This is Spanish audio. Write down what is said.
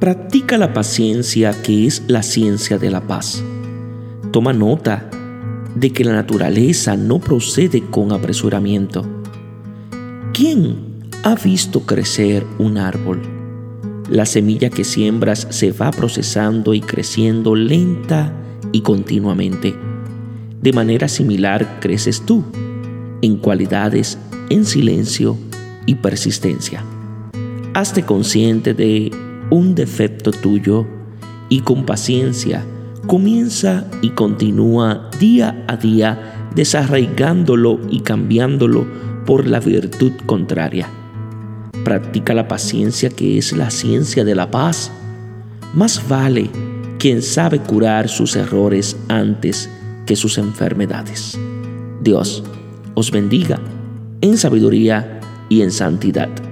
Practica la paciencia que es la ciencia de la paz. Toma nota de que la naturaleza no procede con apresuramiento. ¿Quién ha visto crecer un árbol? La semilla que siembras se va procesando y creciendo lenta y continuamente. De manera similar creces tú, en cualidades, en silencio y persistencia. Hazte consciente de un defecto tuyo y con paciencia comienza y continúa día a día desarraigándolo y cambiándolo por la virtud contraria. Practica la paciencia que es la ciencia de la paz. Más vale quien sabe curar sus errores antes que sus enfermedades. Dios os bendiga en sabiduría y en santidad.